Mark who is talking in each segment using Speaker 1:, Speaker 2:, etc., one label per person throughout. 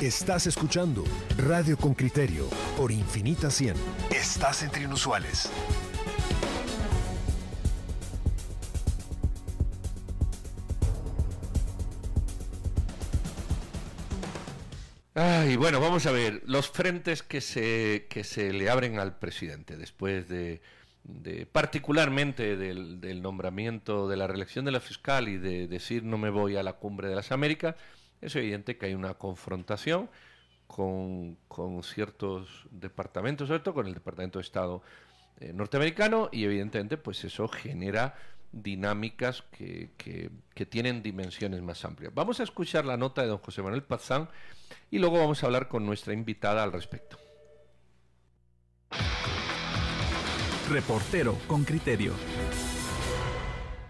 Speaker 1: Estás escuchando Radio con Criterio por Infinita 100. Estás entre inusuales.
Speaker 2: Ay, bueno, vamos a ver, los frentes que se, que se le abren al presidente después de, particularmente del, del, nombramiento de la reelección de la fiscal y de decir no me voy a la cumbre de las Américas, es evidente que hay una confrontación con, ciertos departamentos, sobre todo con el Departamento de Estado eh, norteamericano, y evidentemente pues eso genera dinámicas que, que, tienen dimensiones más amplias. Vamos a escuchar la nota de don José Manuel Pazán y luego vamos a hablar con nuestra invitada al respecto.
Speaker 1: Reportero con criterio.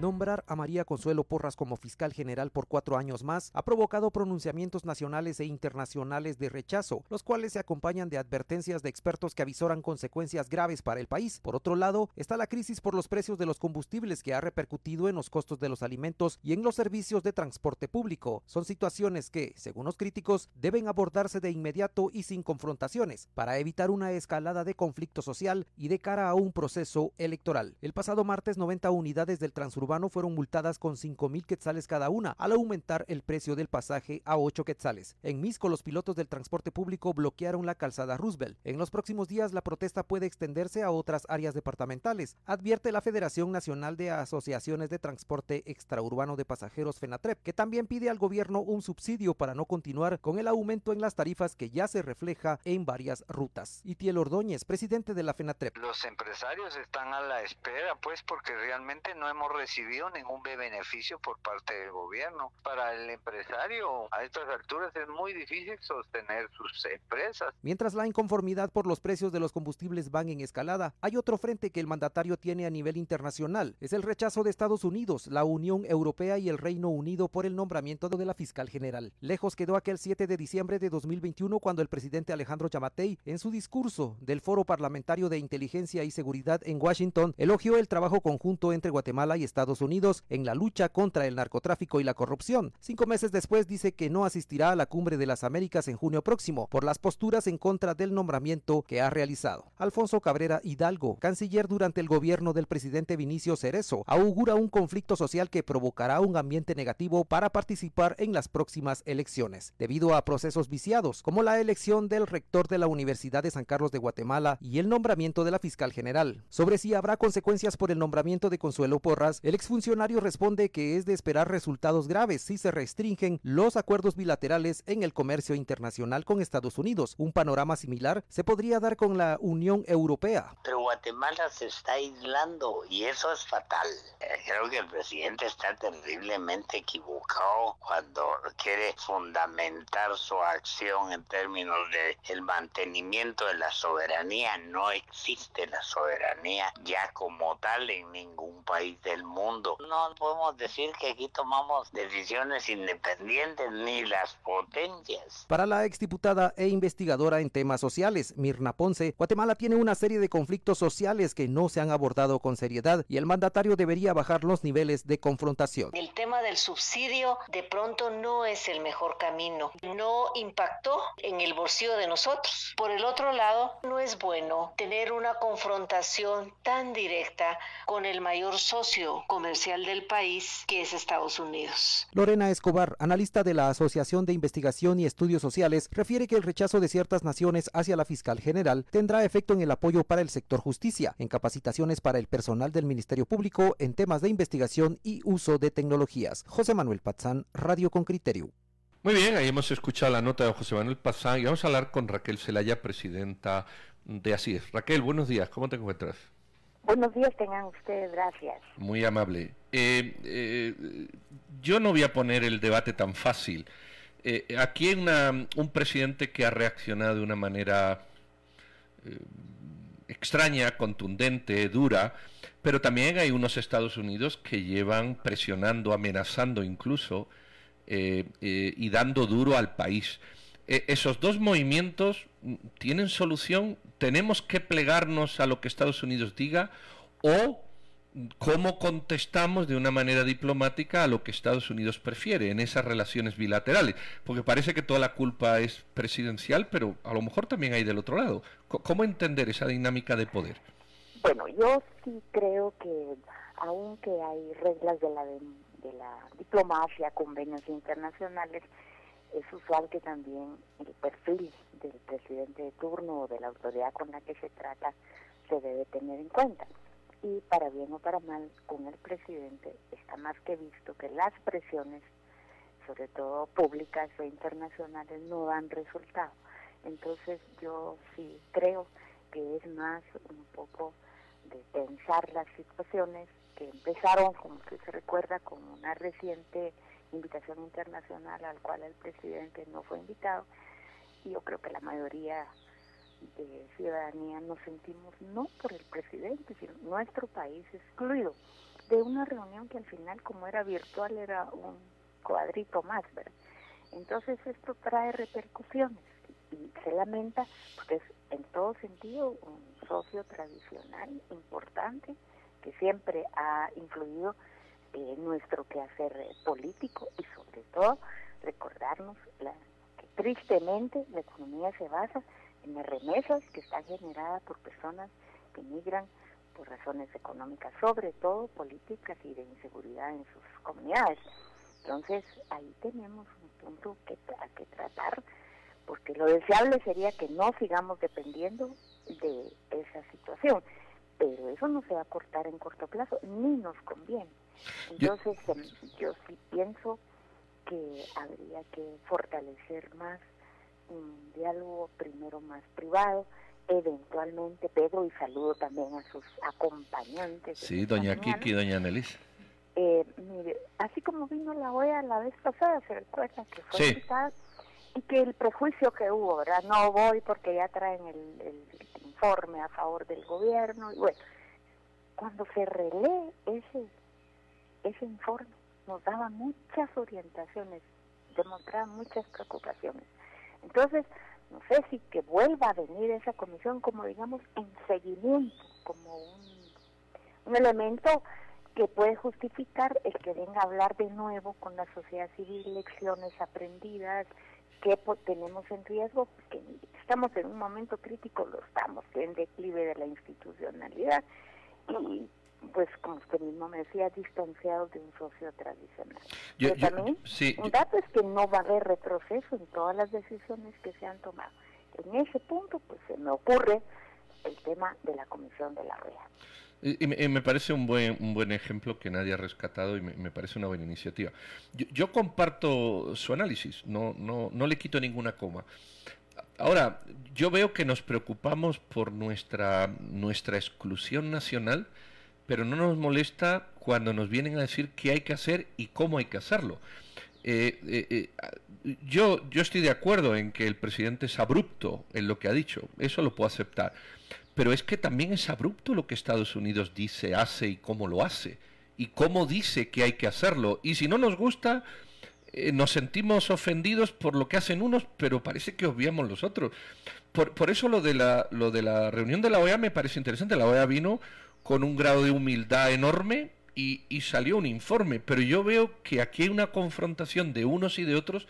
Speaker 3: Nombrar a María Consuelo Porras como fiscal general por cuatro años más ha provocado pronunciamientos nacionales e internacionales de rechazo, los cuales se acompañan de advertencias de expertos que avisoran consecuencias graves para el país. Por otro lado, está la crisis por los precios de los combustibles que ha repercutido en los costos de los alimentos y en los servicios de transporte público. Son situaciones que, según los críticos, deben abordarse de inmediato y sin confrontaciones, para evitar una escalada de conflicto social y de cara a un proceso electoral. El pasado martes, 90 unidades del transurbano fueron multadas con 5 mil quetzales cada una, al aumentar el precio del pasaje a 8 quetzales. En Misco, los pilotos del transporte público bloquearon la calzada Roosevelt. En los próximos días, la protesta puede extenderse a otras áreas departamentales, advierte la Federación Nacional de Asociaciones de Transporte Extraurbano de Pasajeros FENATREP, que también pide al gobierno un subsidio para no continuar con el aumento en las tarifas que ya se refleja en varias rutas. Itiel Ordóñez, presidente de la FENATREP.
Speaker 4: Los empresarios están a la espera, pues, porque realmente no hemos recibido ningún beneficio por parte del gobierno. Para el empresario a estas alturas es muy difícil sostener sus empresas.
Speaker 3: Mientras la inconformidad por los precios de los combustibles van en escalada, hay otro frente que el mandatario tiene a nivel internacional. Es el rechazo de Estados Unidos, la Unión Europea y el Reino Unido por el nombramiento de la fiscal general. Lejos quedó aquel 7 de diciembre de 2021 cuando el presidente Alejandro Yamatei, en su discurso del Foro Parlamentario de Inteligencia y Seguridad en Washington, elogió el trabajo conjunto entre Guatemala y Estados Unidos en la lucha contra el narcotráfico y la corrupción. Cinco meses después dice que no asistirá a la cumbre de las Américas en junio próximo por las posturas en contra del nombramiento que ha realizado. Alfonso Cabrera Hidalgo, canciller durante el gobierno del presidente Vinicio Cerezo, augura un conflicto social que provocará un ambiente negativo para participar en las próximas elecciones, debido a procesos viciados, como la elección del rector de la Universidad de San Carlos de Guatemala y el nombramiento de la fiscal general. Sobre si habrá consecuencias por el nombramiento de Consuelo Porras, el exfuncionario responde que es de esperar resultados graves si se restringen los acuerdos bilaterales en el comercio internacional con Estados Unidos. Un panorama similar se podría dar con la Unión Europea.
Speaker 5: Pero Guatemala se está aislando y eso es fatal. Eh, creo que el presidente está terriblemente equivocado cuando quiere fundamentar su acción en términos de el mantenimiento de la soberanía. No existe la soberanía ya como tal en ningún país del mundo no podemos decir que aquí tomamos decisiones independientes ni las potencias.
Speaker 3: Para la exdiputada e investigadora en temas sociales, Mirna Ponce, Guatemala tiene una serie de conflictos sociales que no se han abordado con seriedad y el mandatario debería bajar los niveles de confrontación.
Speaker 6: El tema del subsidio de pronto no es el mejor camino. No impactó en el bolsillo de nosotros. Por el otro lado, no es bueno tener una confrontación tan directa con el mayor socio comercial del país, que es Estados Unidos.
Speaker 3: Lorena Escobar, analista de la Asociación de Investigación y Estudios Sociales, refiere que el rechazo de ciertas naciones hacia la fiscal general tendrá efecto en el apoyo para el sector justicia, en capacitaciones para el personal del Ministerio Público en temas de investigación y uso de tecnologías. José Manuel Pazán, Radio con Criterio.
Speaker 2: Muy bien, ahí hemos escuchado la nota de José Manuel Pazán y vamos a hablar con Raquel Celaya, presidenta de ASIES. Raquel, buenos días, ¿cómo te encuentras?
Speaker 7: Buenos días, tengan ustedes, gracias.
Speaker 2: Muy amable. Eh, eh, yo no voy a poner el debate tan fácil. Eh, aquí hay un presidente que ha reaccionado de una manera extraña, contundente, dura, pero también hay unos Estados Unidos que llevan presionando, amenazando incluso y dando duro al país. esos dos movimientos tienen solución? ¿Tenemos que plegarnos a lo que Estados Unidos diga? ¿O cómo contestamos de una manera diplomática a lo que Estados Unidos prefiere en esas relaciones bilaterales. Porque parece que toda la culpa es presidencial, pero a lo mejor también hay del otro lado. ¿Cómo entender esa dinámica de poder?
Speaker 7: Bueno, yo sí creo que aunque hay reglas de la, de la diplomacia, convenios internacionales, es usual que también el perfil del presidente de turno o de la autoridad con la que se trata se debe tener en cuenta y para bien o para mal con el presidente está más que visto que las presiones, sobre todo públicas o internacionales, no dan resultado. Entonces yo sí creo que es más un poco de pensar las situaciones que empezaron, como usted se recuerda, con una reciente invitación internacional al cual el presidente no fue invitado. Y yo creo que la mayoría de ciudadanía nos sentimos no por el presidente, sino nuestro país excluido de una reunión que al final como era virtual era un cuadrito más, ¿verdad? Entonces esto trae repercusiones y se lamenta porque es en todo sentido un socio tradicional importante que siempre ha influido en nuestro quehacer político y sobre todo recordarnos la, que tristemente la economía se basa en las remesas que están generadas por personas que migran por razones económicas, sobre todo políticas y de inseguridad en sus comunidades. Entonces, ahí tenemos un punto que, a que tratar, porque lo deseable sería que no sigamos dependiendo de esa situación, pero eso no se va a cortar en corto plazo, ni nos conviene. Entonces, em, yo sí pienso que habría que fortalecer más un diálogo primero más privado, eventualmente Pedro y saludo también a sus acompañantes.
Speaker 2: Sí, doña Kiki y doña Nelis.
Speaker 7: Eh, mire, así como vino la OEA la vez pasada, se recuerda que fue invitada y que el prejuicio que hubo, ¿verdad? No voy porque ya traen el, el informe a favor del gobierno y bueno, cuando se relee ese, ese informe nos daba muchas orientaciones, demostraba muchas preocupaciones. Entonces, no sé si que vuelva a venir esa comisión como digamos en seguimiento, como un, elemento que puede justificar el que venga a hablar de nuevo con la sociedad civil, lecciones aprendidas, que tenemos en riesgo, porque estamos en un momento crítico, lo estamos, en declive de la institucionalidad, y pues como usted mismo me decía, distanciado de un socio tradicional. Pero también un dato es que no va a haber retroceso en todas las decisiones que se han tomado. En ese punto, pues se me ocurre el tema de la comisión de la OEA.
Speaker 2: Y, me, parece un buen, un buen ejemplo que nadie ha rescatado y me, parece una buena iniciativa. Yo, yo, comparto su análisis, no, no, no le quito ninguna coma. Ahora, yo veo que nos preocupamos por nuestra, nuestra exclusión nacional pero no nos molesta cuando nos vienen a decir qué hay que hacer y cómo hay que hacerlo. Eh, eh, eh, yo, yo estoy de acuerdo en que el presidente es abrupto en lo que ha dicho, eso lo puedo aceptar, pero es que también es abrupto lo que Estados Unidos dice, hace y cómo lo hace, y cómo dice que hay que hacerlo, y si no nos gusta, nos sentimos ofendidos por lo que hacen unos, pero parece que obviamos los otros. Por, por eso lo de, la, lo de la reunión de la OEA me parece interesante, la OEA vino con un grado de humildad enorme y, salió un informe. Pero yo veo que aquí hay una confrontación de unos y de otros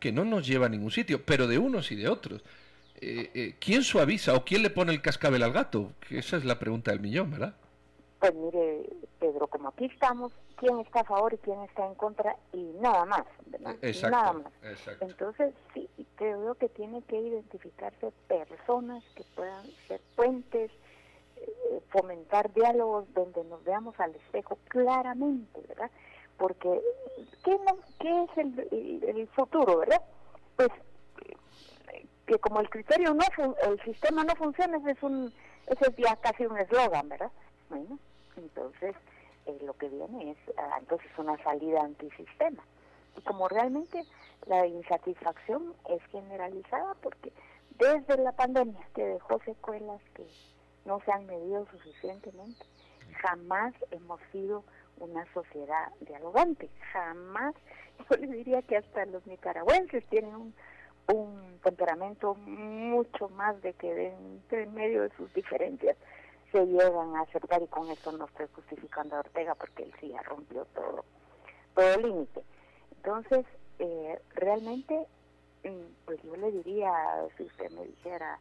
Speaker 2: que no nos lleva a ningún sitio, pero de unos y de otros. Eh, eh, ¿Quién suaviza o quién le pone el cascabel al gato? Esa es la pregunta del millón, ¿verdad?
Speaker 7: Pues mire, Pedro, como aquí estamos, quién está a favor y quién está en contra y nada más, ¿verdad?
Speaker 2: Exacto,
Speaker 7: nada más. Entonces, sí, creo que tiene que identificarse personas que puedan ser puentes, fomentar diálogos donde nos veamos al espejo claramente, ¿verdad? Porque, ¿qué, qué es el, el, futuro, verdad? Pues que como el criterio no el sistema no funciona ese es un ese es ya casi un eslogan verdad bueno entonces eh, lo que viene es ah, entonces una salida antisistema y como realmente la insatisfacción es generalizada porque desde la pandemia que dejó secuelas que no se han medido suficientemente. Jamás hemos sido una sociedad dialogante, jamás. Yo le diría que hasta los nicaragüenses tienen un, temperamento mucho más de que de, en medio de sus diferencias se llegan a aceptar y con eso no estoy justificando a Ortega porque él sí ya rompió todo, todo límite. Entonces, eh, realmente, mm, pues yo le diría, si usted me dijera,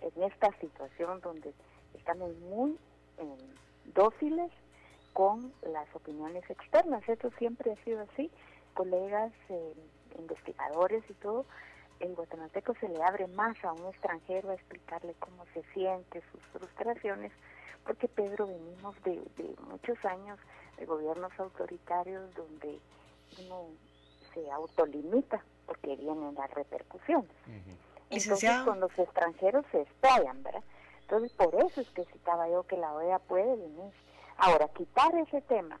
Speaker 7: en esta situación donde estamos muy em, dóciles con las opiniones externas, esto siempre ha sido así, colegas, eh, investigadores y todo, el guatemalteco se le abre más a un extranjero a explicarle cómo se siente, sus frustraciones, porque Pedro venimos de, muchos años de gobiernos autoritarios donde uno se autolimita porque vienen las repercusiones. Entonces con los extranjeros se estallan, ¿verdad? Entonces por eso es que citaba yo que la OEA puede venir. Ahora, quitar ese tema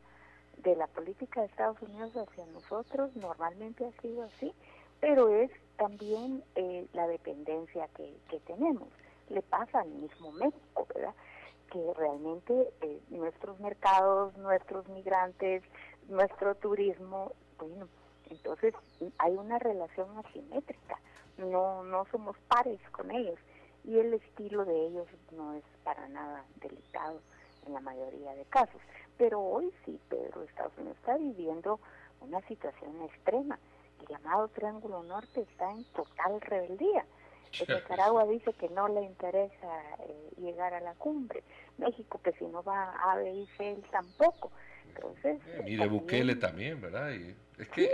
Speaker 7: de la política de Estados Unidos hacia nosotros normalmente ha sido así, pero es también eh, la dependencia que, tenemos. Le pasa al mismo México, ¿verdad? Que realmente eh, nuestros mercados, nuestros migrantes, nuestro turismo, bueno, entonces hay una relación asimétrica, no, no somos pares con ellos y el estilo de ellos no es para nada delicado en la mayoría de casos. Pero hoy sí, Pedro, Estados Unidos está viviendo una situación extrema el llamado Triángulo Norte está en total rebeldía. Nicaragua dice que no le interesa eh, llegar a la cumbre. México que si no va a dice él tampoco. Entonces,
Speaker 2: eh, mire Bukele también, ¿verdad? Y, es que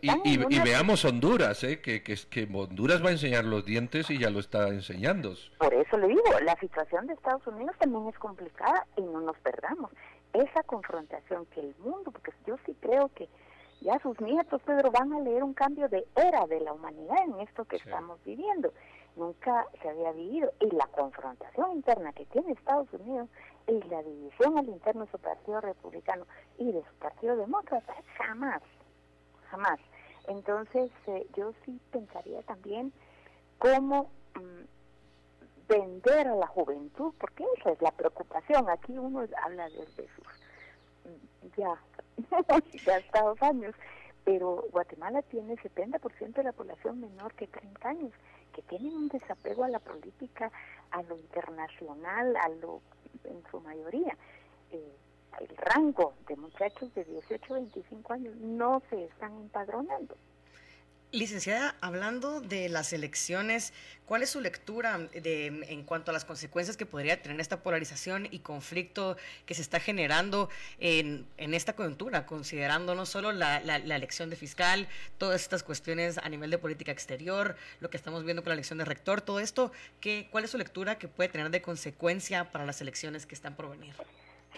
Speaker 2: y, veamos Honduras, ¿eh? que, que, que Honduras va a enseñar los dientes y ya lo está enseñando.
Speaker 7: Por eso le digo, la situación de Estados Unidos también es complicada y no nos perdamos. Esa confrontación que el mundo, porque yo sí creo que ya sus nietos, Pedro, van a leer un cambio de era de la humanidad en esto que estamos viviendo. Nunca se había vivido. Y la confrontación interna que tiene Estados Unidos y la división al interno de su partido republicano y de su partido demócrata, jamás, jamás. Entonces, eh, yo sí pensaría también cómo mm, vender a la juventud, porque esa es la preocupación. Aquí uno habla desde sus mm, ya ya hasta dos años, pero Guatemala tiene 70% de la población menor que 30 años, que tienen un desapego a la política, a lo internacional, a lo en su mayoría. Eh, el rango de muchachos de 18 a 25 años no se están empadronando.
Speaker 8: Licenciada, hablando de las elecciones, ¿cuál es su lectura de, en cuanto a las consecuencias que podría tener esta polarización y conflicto que se está generando en, esta coyuntura, considerando no solo la, elección de fiscal, todas estas cuestiones a nivel de política exterior, lo que estamos viendo con la elección de rector, todo esto, ¿qué, ¿cuál es su lectura que puede tener de consecuencia para las elecciones que están por venir?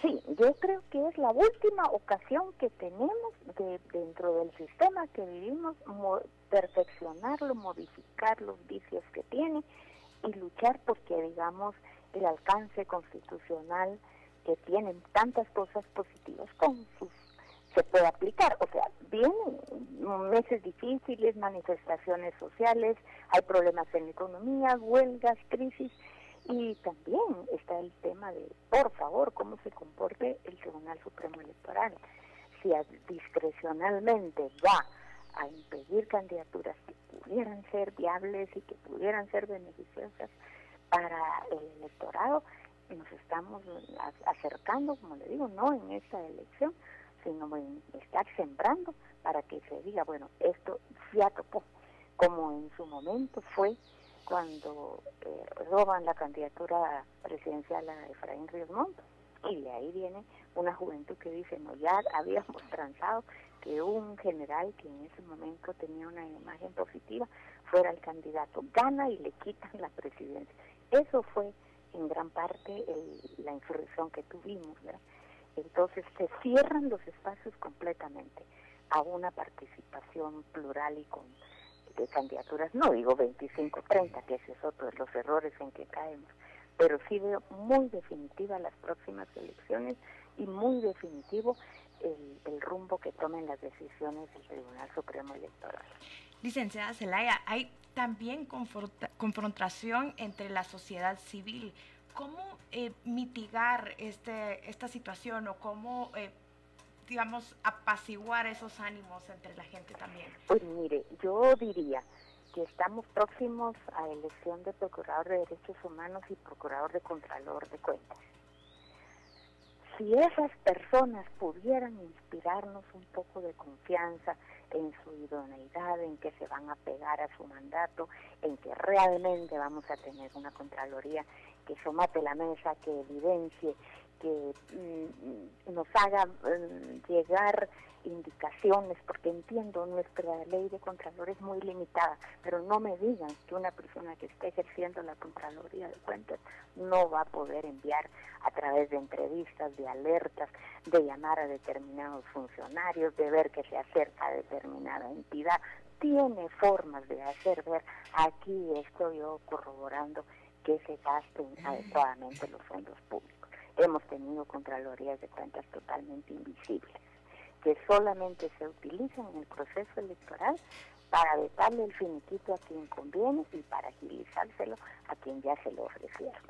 Speaker 7: Sí, yo creo que es la última ocasión que tenemos de, dentro del sistema que vivimos perfeccionarlo, modificar los vicios que tiene y luchar porque, digamos, el alcance constitucional que tienen tantas cosas positivas con sus se puede aplicar. O sea, vienen meses difíciles, manifestaciones sociales, hay problemas en la economía, huelgas, crisis, y también está el tema de, por favor, cómo se comporte el Tribunal Supremo Electoral. Si discrecionalmente va a impedir candidaturas que pudieran ser viables y que pudieran ser beneficiosas para el electorado, nos estamos acercando, como le digo, no en esta elección, sino en estar sembrando para que se diga, bueno, esto ya topó, como en su momento fue cuando eh, roban la candidatura presidencial a Efraín Ríos Montt. Y de ahí viene una juventud que dice, no, ya habíamos transado que un general que en ese momento tenía una imagen positiva fuera el candidato. Gana y le quitan la presidencia. Eso fue en gran parte la insurrección que tuvimos. Entonces se cierran los espacios completamente a una participación plural y con de candidaturas, no digo 25, 30, que ese es otro de los errores en que caemos, pero sí veo muy definitiva las próximas elecciones y muy definitivo el, rumbo que tomen las decisiones del Tribunal Supremo Electoral.
Speaker 9: Licenciada Zelaya, hay también confrontación entre la sociedad civil. ¿Cómo eh, mitigar este, esta situación o cómo eh, digamos, apaciguar esos ánimos entre la gente también?
Speaker 7: Pues mire, yo diría que estamos próximos a elección de Procurador de Derechos Humanos y Procurador de Contralor de Cuentas. Si esas personas pudieran inspirarnos un poco de confianza en su idoneidad, en que se van a pegar a su mandato, en que realmente vamos a tener una Contraloría que somate la mesa, que evidencie, que mm, nos haga mm, llegar indicaciones, porque entiendo nuestra ley de Contralor es muy limitada, pero no me digan que una persona que esté ejerciendo la Contraloría de Cuentas no va a poder enviar a través de entrevistas, de alertas, de llamar a determinados funcionarios, de ver que se acerca a determinada entidad. Tiene formas de hacer ver, aquí estoy yo corroborando que se gasten adecuadamente los fondos públicos. Hemos tenido Contralorías de Cuentas totalmente invisibles que solamente se utilizan en el proceso electoral para vetarle el finiquito a quien conviene y para agilizárselo a quien ya se lo ofrecieron.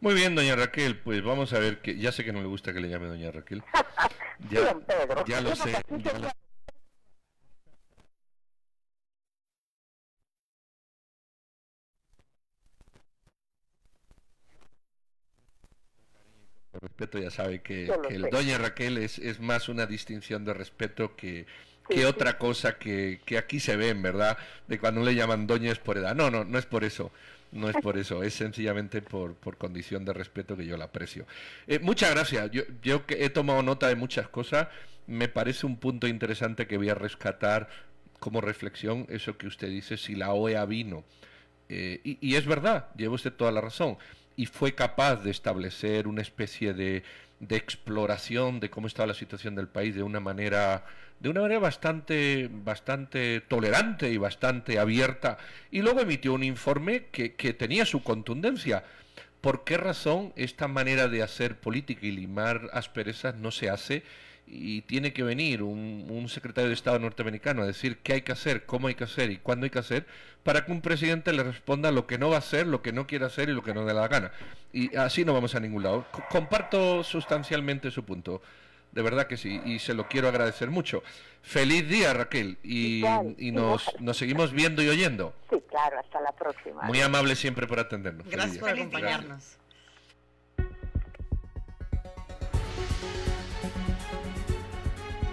Speaker 2: Muy bien, doña Raquel, pues vamos a ver, que ya sé que no le gusta que le llame doña Raquel. Ya, ya lo sé. Respeto ya sabe que, el doña Raquel es, es, más una distinción de respeto que, que otra cosa que, que, aquí se ve, en verdad, de cuando le llaman doña es por edad. No, no, no es por eso. No es por eso, es sencillamente por, por condición de respeto que yo la aprecio. Eh, muchas gracias. Yo, yo he tomado nota de muchas cosas. Me parece un punto interesante que voy a rescatar como reflexión eso que usted dice, si la OEA vino. Eh, y, y es verdad, lleva usted toda la razón y fue capaz de establecer una especie de, de, exploración de cómo estaba la situación del país de una manera de una manera bastante bastante tolerante y bastante abierta. Y luego emitió un informe que, que tenía su contundencia. ¿Por qué razón esta manera de hacer política y limar asperezas no se hace y tiene que venir un, secretario de Estado norteamericano a decir qué hay que hacer, cómo hay que hacer y cuándo hay que hacer, para que un presidente le responda lo que no va a hacer, lo que no quiere hacer y lo que no le da la gana. Y así no vamos a ningún lado. comparto sustancialmente su punto. De verdad que sí, y se lo quiero agradecer mucho. Feliz día, Raquel, y, y nos, nos seguimos viendo y oyendo.
Speaker 7: Sí, claro, hasta la próxima.
Speaker 2: Muy amable siempre por atendernos.
Speaker 8: Gracias por acompañarnos.